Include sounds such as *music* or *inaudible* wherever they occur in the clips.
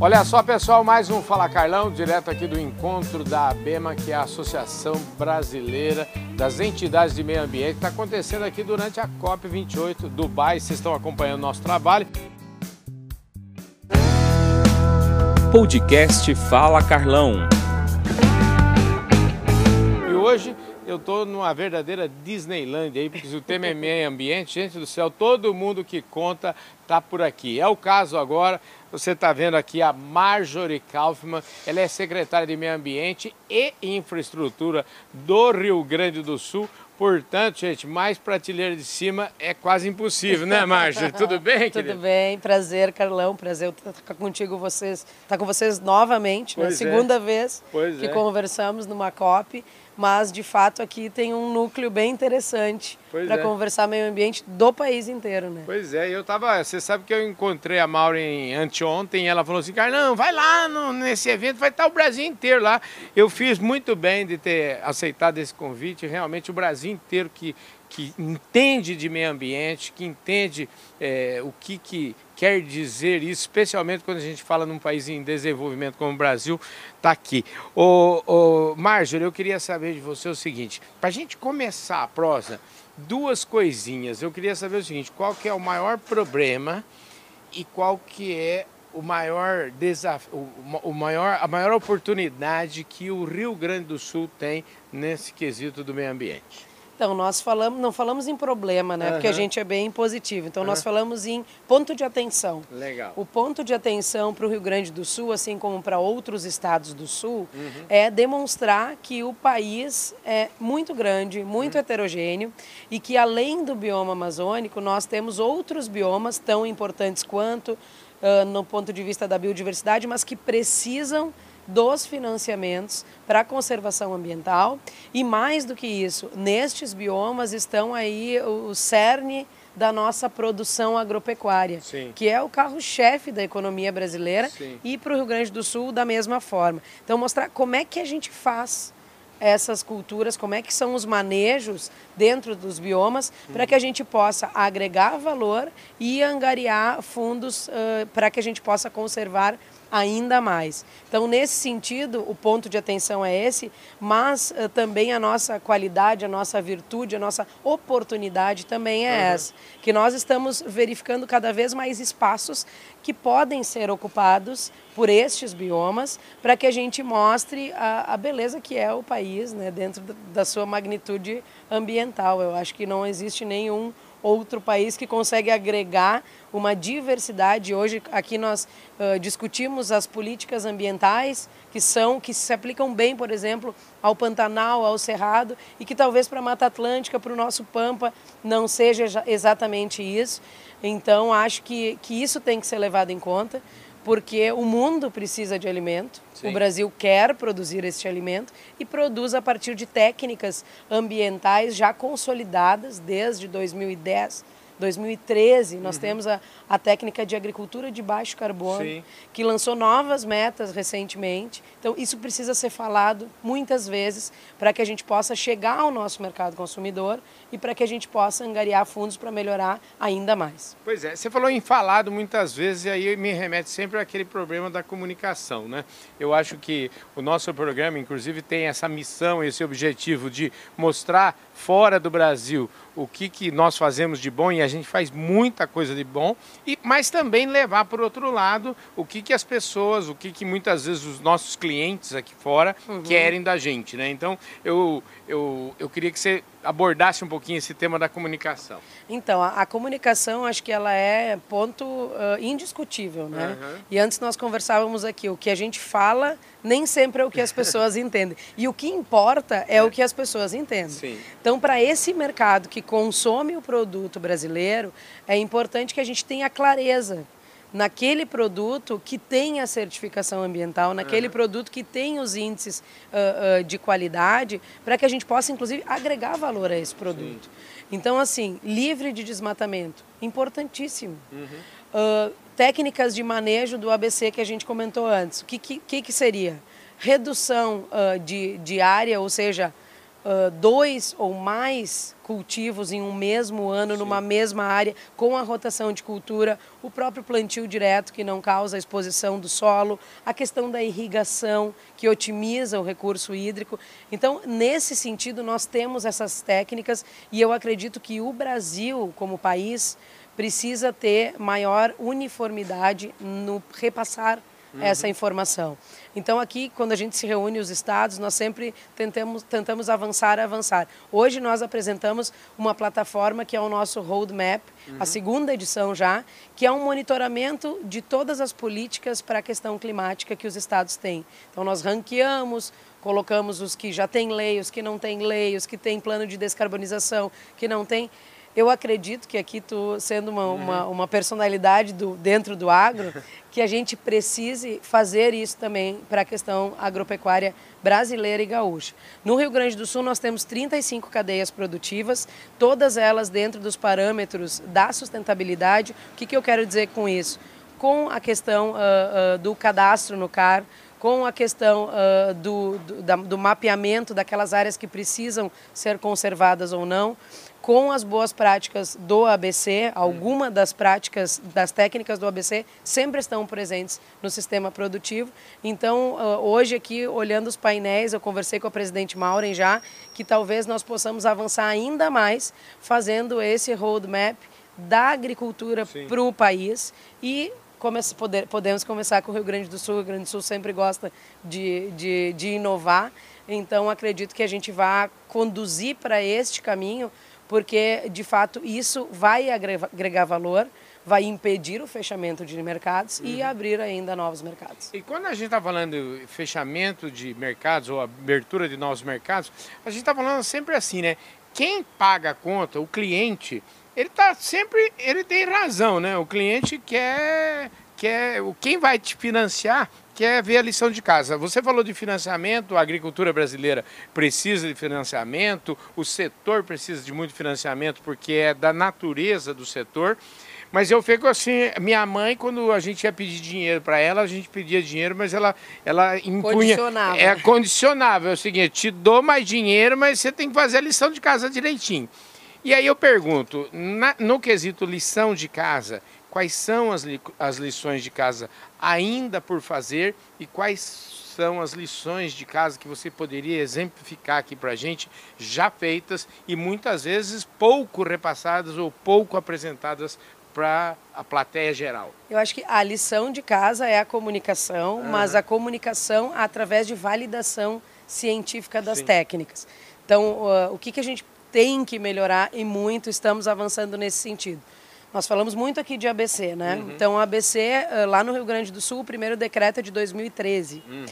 Olha só, pessoal, mais um Fala Carlão, direto aqui do encontro da ABEMA, que é a Associação Brasileira das Entidades de Meio Ambiente, que está acontecendo aqui durante a COP28 Dubai. Vocês estão acompanhando o nosso trabalho. Podcast Fala Carlão. E hoje eu estou numa verdadeira Disneyland aí, porque o tema é meio ambiente, gente do céu, todo mundo que conta está por aqui. É o caso agora, você está vendo aqui a Marjorie Kaufmann, ela é secretária de Meio Ambiente e Infraestrutura do Rio Grande do Sul. Portanto, gente, mais prateleira de cima é quase impossível, né, Marjorie? Tudo *laughs* bem, Tudo bem, prazer, Carlão, prazer estar contigo, vocês, estar com vocês novamente, né? segunda é. vez pois que é. conversamos numa COP mas de fato aqui tem um núcleo bem interessante para é. conversar meio ambiente do país inteiro, né? Pois é, eu tava, você sabe que eu encontrei a Maureen anteontem, e ela falou assim, Carlão, vai lá no, nesse evento, vai estar o Brasil inteiro lá. Eu fiz muito bem de ter aceitado esse convite, realmente o Brasil inteiro que que entende de meio ambiente, que entende é, o que, que quer dizer isso, especialmente quando a gente fala num país em desenvolvimento como o Brasil, está aqui. Ô, ô, Marjorie, eu queria saber de você o seguinte, para a gente começar a prosa, duas coisinhas. Eu queria saber o seguinte, qual que é o maior problema e qual que é o maior desafio, o maior, a maior oportunidade que o Rio Grande do Sul tem nesse quesito do meio ambiente? Então, nós falamos, não falamos em problema, né? Uhum. Porque a gente é bem positivo. Então, uhum. nós falamos em ponto de atenção. Legal. O ponto de atenção para o Rio Grande do Sul, assim como para outros estados do Sul, uhum. é demonstrar que o país é muito grande, muito uhum. heterogêneo e que, além do bioma amazônico, nós temos outros biomas tão importantes quanto uh, no ponto de vista da biodiversidade, mas que precisam dos financiamentos para a conservação ambiental e mais do que isso, nestes biomas estão aí o cerne da nossa produção agropecuária, Sim. que é o carro-chefe da economia brasileira Sim. e para o Rio Grande do Sul da mesma forma. Então mostrar como é que a gente faz essas culturas, como é que são os manejos dentro dos biomas, uhum. para que a gente possa agregar valor e angariar fundos uh, para que a gente possa conservar ainda mais. Então, nesse sentido, o ponto de atenção é esse, mas uh, também a nossa qualidade, a nossa virtude, a nossa oportunidade também é uhum. essa, que nós estamos verificando cada vez mais espaços que podem ser ocupados por estes biomas, para que a gente mostre a, a, beleza que é o país, né, dentro da sua magnitude ambiental. Eu acho que não existe nenhum outro país que consegue agregar uma diversidade. Hoje aqui nós uh, discutimos as políticas ambientais que são que se aplicam bem, por exemplo, ao Pantanal, ao Cerrado e que talvez para a Mata Atlântica, para o nosso Pampa, não seja exatamente isso. Então acho que, que isso tem que ser levado em conta porque o mundo precisa de alimento, Sim. o Brasil quer produzir este alimento e produz a partir de técnicas ambientais já consolidadas desde 2010 2013, nós uhum. temos a, a técnica de agricultura de baixo carbono, Sim. que lançou novas metas recentemente. Então, isso precisa ser falado muitas vezes para que a gente possa chegar ao nosso mercado consumidor e para que a gente possa angariar fundos para melhorar ainda mais. Pois é, você falou em falado muitas vezes e aí me remete sempre àquele problema da comunicação, né? Eu acho que o nosso programa, inclusive, tem essa missão, esse objetivo de mostrar fora do Brasil o que, que nós fazemos de bom e a gente faz muita coisa de bom, e, mas também levar por outro lado o que, que as pessoas, o que, que muitas vezes os nossos clientes aqui fora uhum. querem da gente. Né? Então eu, eu, eu queria que você abordasse um pouquinho esse tema da comunicação. Então, a, a comunicação acho que ela é ponto uh, indiscutível, né? Uhum. E antes nós conversávamos aqui, o que a gente fala nem sempre é o que as pessoas *laughs* entendem. E o que importa é, é. o que as pessoas entendem. Sim. Então, para esse mercado que consome o produto brasileiro, é importante que a gente tenha clareza naquele produto que tem a certificação ambiental, naquele uhum. produto que tem os índices uh, uh, de qualidade, para que a gente possa, inclusive, agregar valor a esse produto. Sim. Então, assim, livre de desmatamento, importantíssimo. Uhum. Uh, técnicas de manejo do ABC que a gente comentou antes. O que, que, que seria? Redução de, de área, ou seja, uh, dois ou mais cultivos em um mesmo ano, Sim. numa mesma área, com a rotação de cultura, o próprio plantio direto, que não causa a exposição do solo, a questão da irrigação, que otimiza o recurso hídrico. Então, nesse sentido, nós temos essas técnicas e eu acredito que o Brasil, como país, precisa ter maior uniformidade no repassar uhum. essa informação. Então aqui, quando a gente se reúne os estados, nós sempre tentamos, tentamos avançar, avançar. Hoje nós apresentamos uma plataforma que é o nosso roadmap, uhum. a segunda edição já, que é um monitoramento de todas as políticas para a questão climática que os estados têm. Então nós ranqueamos, colocamos os que já têm lei, os que não têm lei, os que têm plano de descarbonização, que não têm. Eu acredito que aqui tu, sendo uma, uma, uhum. uma, personalidade do, dentro do agro, *laughs* que a gente precise fazer isso também para a questão agropecuária brasileira e gaúcha. No Rio Grande do Sul nós temos 35 cadeias produtivas, todas elas dentro dos parâmetros da sustentabilidade. O que, que eu quero dizer com isso? Com a questão uh, uh, do cadastro no CAR, com a questão uh, do, do, da, do mapeamento daquelas áreas que precisam ser conservadas ou não, com as boas práticas do ABC, alguma das práticas, das técnicas do ABC sempre estão presentes no sistema produtivo. Então, ah, hoje aqui, olhando os painéis, eu conversei com a presidente Maureen já, que talvez nós possamos avançar ainda mais fazendo esse roadmap da agricultura para o país e poder, podemos começar com o Rio Grande do Sul. O Rio Grande do Sul sempre gosta de, de, de inovar, então acredito que a gente vai conduzir para este caminho porque de fato isso vai agregar valor, vai impedir o fechamento de mercados uhum. e abrir ainda novos mercados. E quando a gente está falando de fechamento de mercados ou abertura de novos mercados, a gente está falando sempre assim, né? Quem paga a conta, o cliente, ele tá sempre, ele tem razão, né? O cliente quer, quer, quem vai te financiar quer ver a lição de casa. Você falou de financiamento, a agricultura brasileira precisa de financiamento, o setor precisa de muito financiamento porque é da natureza do setor. Mas eu fico assim, minha mãe, quando a gente ia pedir dinheiro para ela, a gente pedia dinheiro, mas ela, ela impunha. Condicionava. É condicionável. É o seguinte, te dou mais dinheiro, mas você tem que fazer a lição de casa direitinho. E aí eu pergunto, na, no quesito lição de casa, quais são as, li, as lições de casa ainda por fazer e quais são as lições de casa que você poderia exemplificar aqui para a gente, já feitas e muitas vezes pouco repassadas ou pouco apresentadas para a plateia geral? Eu acho que a lição de casa é a comunicação, uhum. mas a comunicação através de validação científica das Sim. técnicas. Então, uh, o que, que a gente tem que melhorar e muito estamos avançando nesse sentido. Nós falamos muito aqui de ABC, né? Uhum. Então, ABC, eh, lá no Rio Grande do Sul, o primeiro decreto é de 2013. Uhum.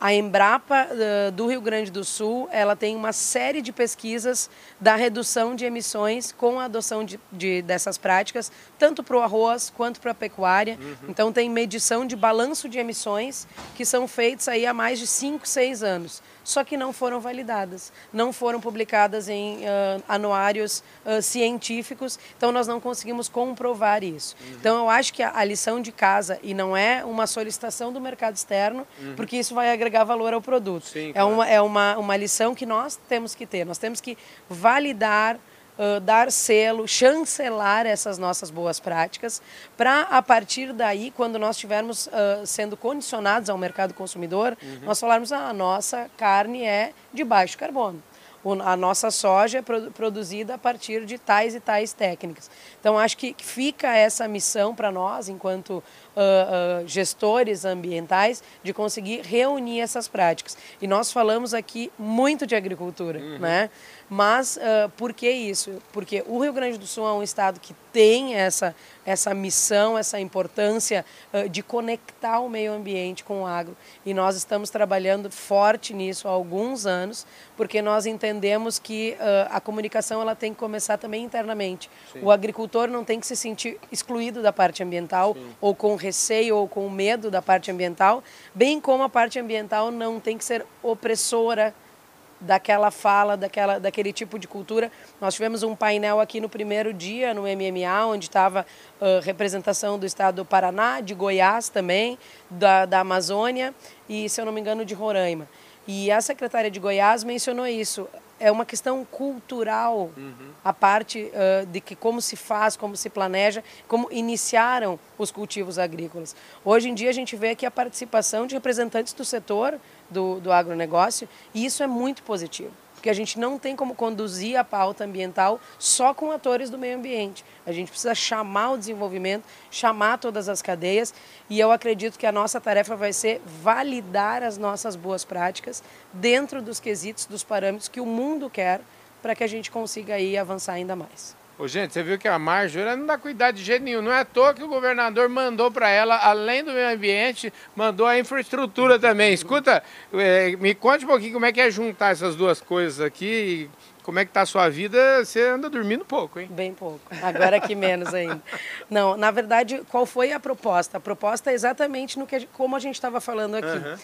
A Embrapa uh, do Rio Grande do Sul, ela tem uma série de pesquisas da redução de emissões com a adoção de, de dessas práticas, tanto para o arroz quanto para a pecuária. Uhum. Então tem medição de balanço de emissões que são feitos aí há mais de 5, 6 anos só que não foram validadas, não foram publicadas em uh, anuários uh, científicos, então nós não conseguimos comprovar isso. Uhum. Então eu acho que a, a, lição de casa, e não é uma solicitação do mercado externo, uhum. porque isso vai agregar valor ao produto. Sim, é claro. uma, é uma, uma lição que nós temos que ter, nós temos que validar Uh, dar selo, chancelar essas nossas boas práticas, para a partir daí, quando nós estivermos uh, sendo condicionados ao mercado consumidor, uhum. nós falarmos ah, a nossa carne é de baixo carbono. A nossa soja é produzida a partir de tais e tais técnicas. Então, acho que fica essa missão para nós, enquanto uh, uh, gestores ambientais de conseguir reunir essas práticas. E nós falamos aqui muito de agricultura, uhum. né? Mas uh, por que isso? Porque o Rio Grande do Sul é um estado que tem essa, essa missão, essa importância uh, de conectar o meio ambiente com o agro. E nós estamos trabalhando forte nisso há alguns anos, porque nós entendemos que uh, a comunicação ela tem que começar também internamente. Sim. O agricultor não tem que se sentir excluído da parte ambiental Sim. ou com receio ou com medo da parte ambiental, bem como a parte ambiental não tem que ser opressora daquela fala, daquela, daquele tipo de cultura. Nós tivemos um painel aqui no primeiro dia, no MMA, onde estava uh, representação do estado do Paraná, de Goiás também, da, da Amazônia e, se eu não me engano, de Roraima. E a secretária de Goiás mencionou isso. É uma questão cultural uhum. a parte uh, de que como se faz, como se planeja, como iniciaram os cultivos agrícolas. Hoje em dia a gente vê aqui a participação de representantes do setor do, do agronegócio e isso é muito positivo porque a gente não tem como conduzir a pauta ambiental só com atores do meio ambiente. A gente precisa chamar o desenvolvimento, chamar todas as cadeias, e eu acredito que a nossa tarefa vai ser validar as nossas boas práticas dentro dos quesitos, dos parâmetros que o mundo quer, para que a gente consiga aí avançar ainda mais. Ô, gente, você viu que a Marjorie não dá cuidado de jeito nenhum. Não é à toa que o governador mandou para ela, além do meio ambiente, mandou a infraestrutura também. Escuta, é, me conte um pouquinho como é que é juntar essas duas coisas aqui como é que está a sua vida? Você anda dormindo pouco, hein? Bem pouco. Agora que menos ainda. Não, na verdade, qual foi a proposta? A proposta é exatamente no que, como a gente estava falando aqui. Uhum.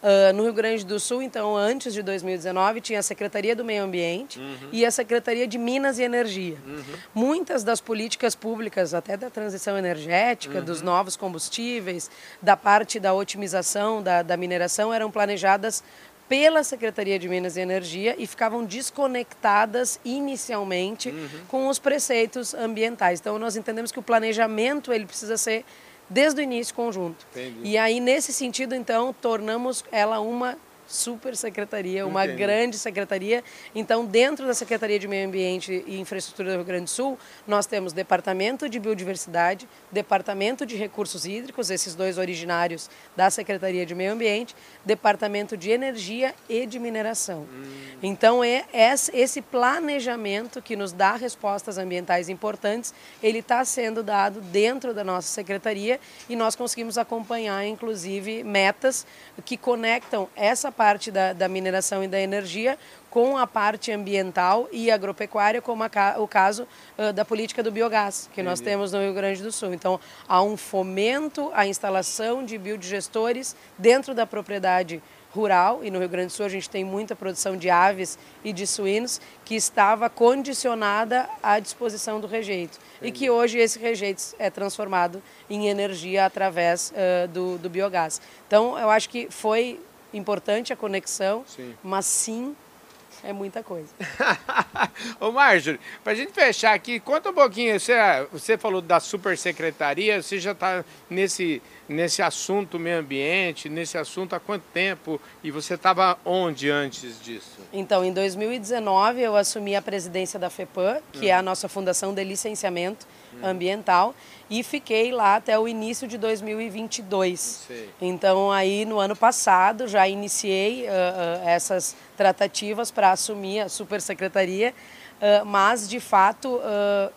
Uh, no Rio Grande do Sul, então, antes de 2019, tinha a Secretaria do Meio Ambiente uhum. e a Secretaria de Minas e Energia. Uhum. Muitas das políticas públicas, até da transição energética, uhum. dos novos combustíveis, da parte da otimização da, da mineração, eram planejadas pela Secretaria de Minas e Energia e ficavam desconectadas inicialmente uhum. com os preceitos ambientais. Então, nós entendemos que o planejamento ele precisa ser desde o início conjunto. Entendi. E aí, nesse sentido, então, tornamos ela uma super secretaria, uma Entendi. grande secretaria. Então, dentro da Secretaria de Meio Ambiente e Infraestrutura do Rio Grande do Sul, nós temos Departamento de Biodiversidade, Departamento de Recursos Hídricos, esses dois originários da Secretaria de Meio Ambiente, Departamento de Energia e de Mineração. Hum. Então, é esse planejamento que nos dá respostas ambientais importantes, ele está sendo dado dentro da nossa secretaria e nós conseguimos acompanhar, inclusive, metas que conectam essa parte da, da mineração e da energia com a parte ambiental e agropecuária, como a, o caso uh, da política do biogás, que Entendi. nós temos no Rio Grande do Sul. Então, há um fomento à instalação de biodigestores dentro da propriedade rural, e no Rio Grande do Sul a gente tem muita produção de aves e de suínos, que estava condicionada à disposição do rejeito. Entendi. E que hoje esse rejeito é transformado em energia através uh, do, do biogás. Então, eu acho que foi importante a conexão, sim. mas sim é muita coisa. *laughs* Ô Marjorie, para a gente fechar aqui, conta um pouquinho, você, você falou da super secretaria, você já está nesse, nesse assunto meio ambiente, nesse assunto há quanto tempo? E você estava onde antes disso? Então, em 2019 eu assumi a presidência da FEPAM, que hum. é a nossa fundação de licenciamento hum. ambiental, e fiquei lá até o início de 2022. Sei. Então aí no ano passado já iniciei uh, uh, essas tratativas para assumir a supersecretaria, uh, mas de fato,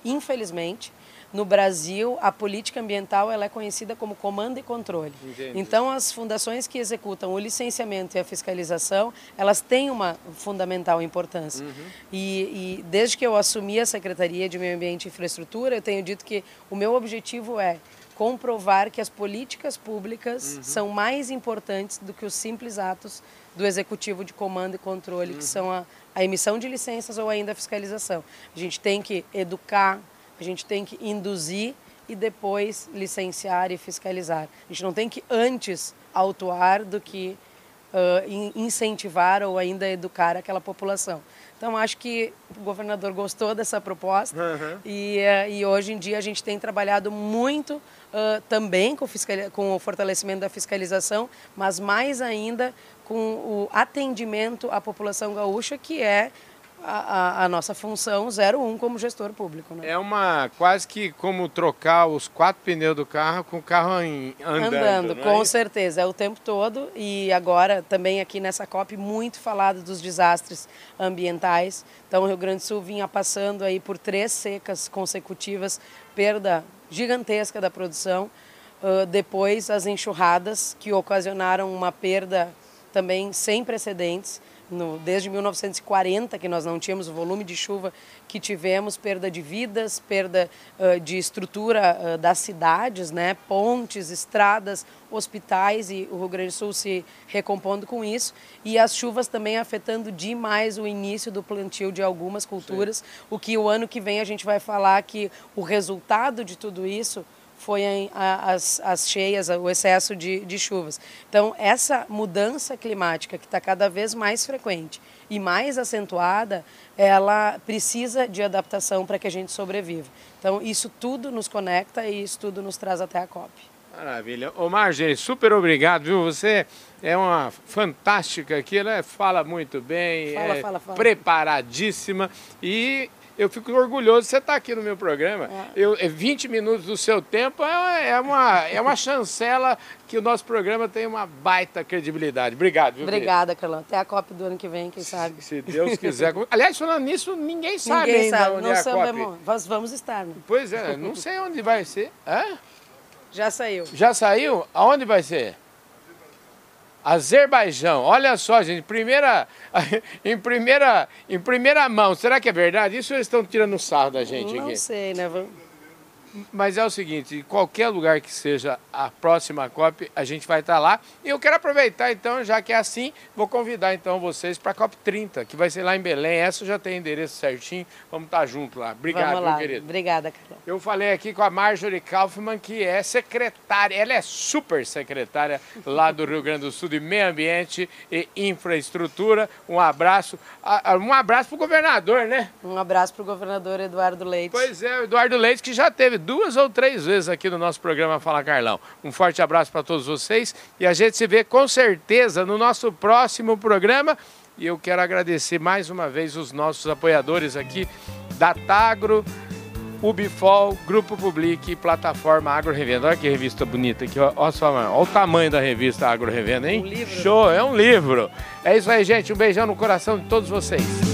infelizmente, no Brasil, a política ambiental ela é conhecida como comando e controle. Entendi. Então, as fundações que executam o licenciamento e a fiscalização, elas têm uma fundamental importância. Uhum. E, e desde que eu assumi a Secretaria de Meio Ambiente e Infraestrutura, eu tenho dito que o meu objetivo é comprovar que as políticas públicas uhum. são mais importantes do que os simples atos do executivo de comando e controle, uhum. que são a, a emissão de licenças ou ainda a fiscalização. A gente tem que educar, a gente tem que induzir e depois licenciar e fiscalizar. A gente não tem que antes autuar do que uh, incentivar ou ainda educar aquela população. Então, acho que o governador gostou dessa proposta uhum. e, uh, e hoje em dia a gente tem trabalhado muito uh, também com, com o fortalecimento da fiscalização, mas mais ainda com o atendimento à população gaúcha, que é a, a, nossa função 01 como gestor público. Né? É uma quase que como trocar os quatro pneus do carro com o carro em, andando. Andando, é com certeza, é o tempo todo. E agora também aqui nessa COP muito falado dos desastres ambientais. Então o Rio Grande do Sul vinha passando aí por três secas consecutivas, perda gigantesca da produção. Uh, depois as enxurradas que ocasionaram uma perda também sem precedentes no, desde 1940 que nós não tínhamos o volume de chuva que tivemos, perda de vidas, perda uh, de estrutura uh, das cidades, né, pontes, estradas, hospitais e o Rio Grande do Sul se recompondo com isso e as chuvas também afetando demais o início do plantio de algumas culturas, Sim. o que o ano que vem a gente vai falar que o resultado de tudo isso foi a, as, as cheias, o excesso de, de chuvas. Então, essa mudança climática que está cada vez mais frequente e mais acentuada, ela precisa de adaptação para que a gente sobreviva. Então, isso tudo nos conecta e isso tudo nos traz até a COP. Maravilha. Ô Margem, super obrigado, viu? Você é uma fantástica aqui, ela fala muito bem, fala, é fala, fala. preparadíssima e eu fico orgulhoso de você estar aqui no meu programa. É. Eu, 20 minutos do seu tempo é, é, uma, é uma chancela que o nosso programa tem uma baita credibilidade. Obrigado, viu, Obrigada, Carlão. Até a COP do ano que vem, quem sabe. Se, se Deus quiser. *laughs* Aliás, falando nisso, ninguém sabe ninguém ainda sabe. onde não é a COP. Nós vamos estar. Né? Pois é, não sei onde vai ser. Hã? Já saiu. Já saiu? Aonde vai ser? Azerbaijão. Olha só, gente, primeira, *laughs* em, primeira, em primeira mão. Será que é verdade? Isso eles estão tirando sarro da gente Não aqui? Não sei, né? Mas é o seguinte, em qualquer lugar que seja a próxima COP, a gente vai estar lá. E eu quero aproveitar então, já que é assim, vou convidar então vocês para a COP 30, que vai ser lá em Belém. Essa já tem endereço certinho. Vamos estar junto lá. Obrigado, Vamos lá. meu querido. Obrigada, Carol. Eu falei aqui com a Marjorie Kaufmann, que é secretária, ela é super secretária lá do Rio Grande do Sul de Meio Ambiente e Infraestrutura. Um abraço, um abraço para o governador, né? Um abraço para o governador Eduardo Leite. Pois é, o Eduardo Leite, que já teve duas ou três vezes aqui no nosso programa Fala Carlão. Um forte abraço para todos vocês e a gente se vê com certeza no nosso próximo programa. E eu quero agradecer mais uma vez os nossos apoiadores aqui da Tagro, Ubifol, Grupo Public e Plataforma Agro Revenda. Olha que revista bonita aqui, olha, olha o tamanho da revista Agro Revenda, hein? Um livro. Show, é um livro. É isso aí, gente. Um beijão no coração de todos vocês.